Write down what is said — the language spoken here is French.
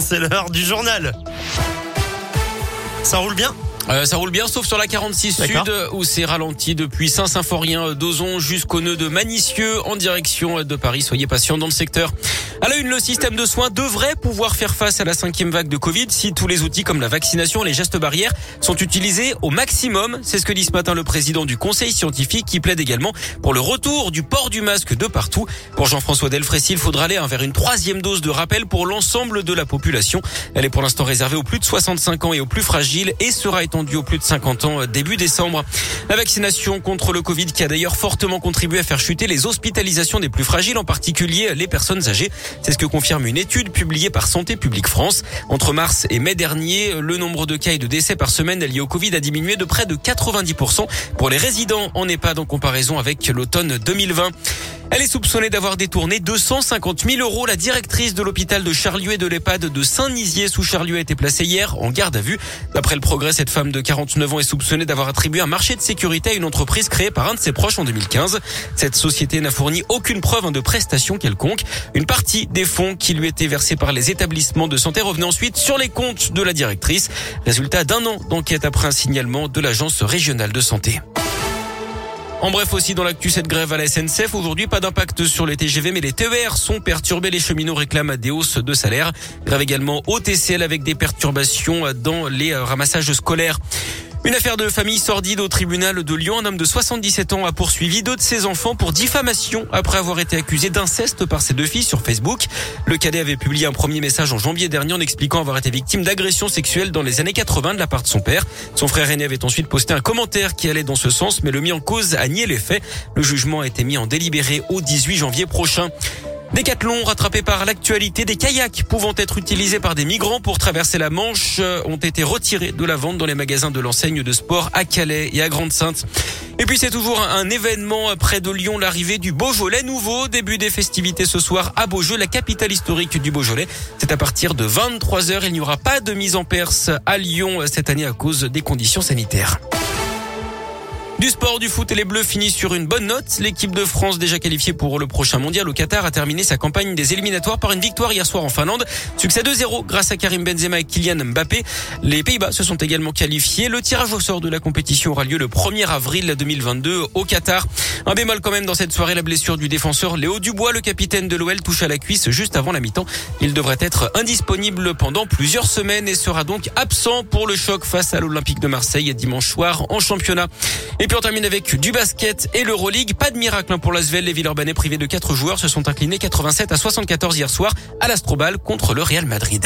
C'est l'heure du journal. Ça roule bien? Euh, ça roule bien, sauf sur la 46 Sud où c'est ralenti depuis Saint-Symphorien d'Ozon jusqu'au nœud de Manicieux en direction de Paris. Soyez patients dans le secteur. À la une, le système de soins devrait pouvoir faire face à la cinquième vague de Covid si tous les outils comme la vaccination, les gestes barrières sont utilisés au maximum. C'est ce que dit ce matin le président du conseil scientifique qui plaide également pour le retour du port du masque de partout. Pour Jean-François Delfrécy, il faudra aller vers une troisième dose de rappel pour l'ensemble de la population. Elle est pour l'instant réservée aux plus de 65 ans et aux plus fragiles et sera étendu aux plus de 50 ans euh, début décembre. La vaccination contre le Covid qui a d'ailleurs fortement contribué à faire chuter les hospitalisations des plus fragiles, en particulier les personnes âgées. C'est ce que confirme une étude publiée par Santé publique France. Entre mars et mai dernier, le nombre de cas et de décès par semaine liés au Covid a diminué de près de 90% pour les résidents en EHPAD en comparaison avec l'automne 2020. Elle est soupçonnée d'avoir détourné 250 000 euros. La directrice de l'hôpital de Charlieu et de l'EHPAD de Saint-Nizier sous Charlieu a été placée hier en garde à vue. D'après le progrès, cette femme de 49 ans est soupçonnée d'avoir attribué un marché de sécurité à une entreprise créée par un de ses proches en 2015. Cette société n'a fourni aucune preuve de prestation quelconque. Une partie des fonds qui lui étaient versés par les établissements de santé revenait ensuite sur les comptes de la directrice. Résultat d'un an d'enquête après un signalement de l'agence régionale de santé. En bref aussi dans l'actu cette grève à la SNCF aujourd'hui pas d'impact sur les TGV mais les TER sont perturbés. Les cheminots réclament des hausses de salaire. Grève également au TCL avec des perturbations dans les ramassages scolaires une affaire de famille sordide au tribunal de Lyon. Un homme de 77 ans a poursuivi deux de ses enfants pour diffamation après avoir été accusé d'inceste par ses deux filles sur Facebook. Le cadet avait publié un premier message en janvier dernier en expliquant avoir été victime d'agressions sexuelles dans les années 80 de la part de son père. Son frère aîné avait ensuite posté un commentaire qui allait dans ce sens, mais le mis en cause a nié les faits. Le jugement a été mis en délibéré au 18 janvier prochain. Décathlon rattrapé par l'actualité des kayaks pouvant être utilisés par des migrants pour traverser la Manche euh, ont été retirés de la vente dans les magasins de l'enseigne de sport à Calais et à Grande-Sainte. Et puis c'est toujours un événement près de Lyon, l'arrivée du Beaujolais nouveau. Début des festivités ce soir à Beaujeu, la capitale historique du Beaujolais. C'est à partir de 23h. Il n'y aura pas de mise en perse à Lyon cette année à cause des conditions sanitaires. Du sport, du foot et les Bleus finissent sur une bonne note. L'équipe de France déjà qualifiée pour le prochain mondial au Qatar a terminé sa campagne des éliminatoires par une victoire hier soir en Finlande. Succès 2-0 grâce à Karim Benzema et Kylian Mbappé. Les Pays-Bas se sont également qualifiés. Le tirage au sort de la compétition aura lieu le 1er avril 2022 au Qatar. Un bémol quand même dans cette soirée, la blessure du défenseur Léo Dubois, le capitaine de l'OL, touche à la cuisse juste avant la mi-temps. Il devrait être indisponible pendant plusieurs semaines et sera donc absent pour le choc face à l'Olympique de Marseille dimanche soir en championnat. Puis on termine avec du basket et l'Euroleague. Pas de miracle hein, pour l'Asvel. Les Villeurbanais privés de 4 joueurs se sont inclinés 87 à 74 hier soir à l'Astrobal contre le Real Madrid.